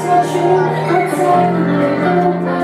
so true, I tell you,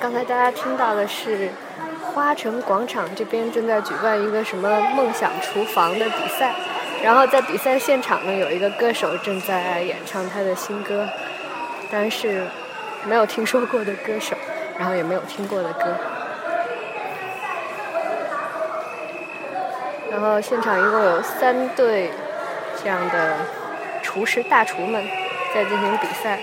刚才大家听到的是花城广场这边正在举办一个什么梦想厨房的比赛，然后在比赛现场呢有一个歌手正在演唱他的新歌，当然是没有听说过的歌手，然后也没有听过的歌，然后现场一共有三对这样的厨师大厨们在进行比赛，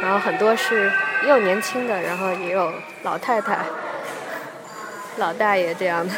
然后很多是。也有年轻的，然后也有老太太、老大爷这样的。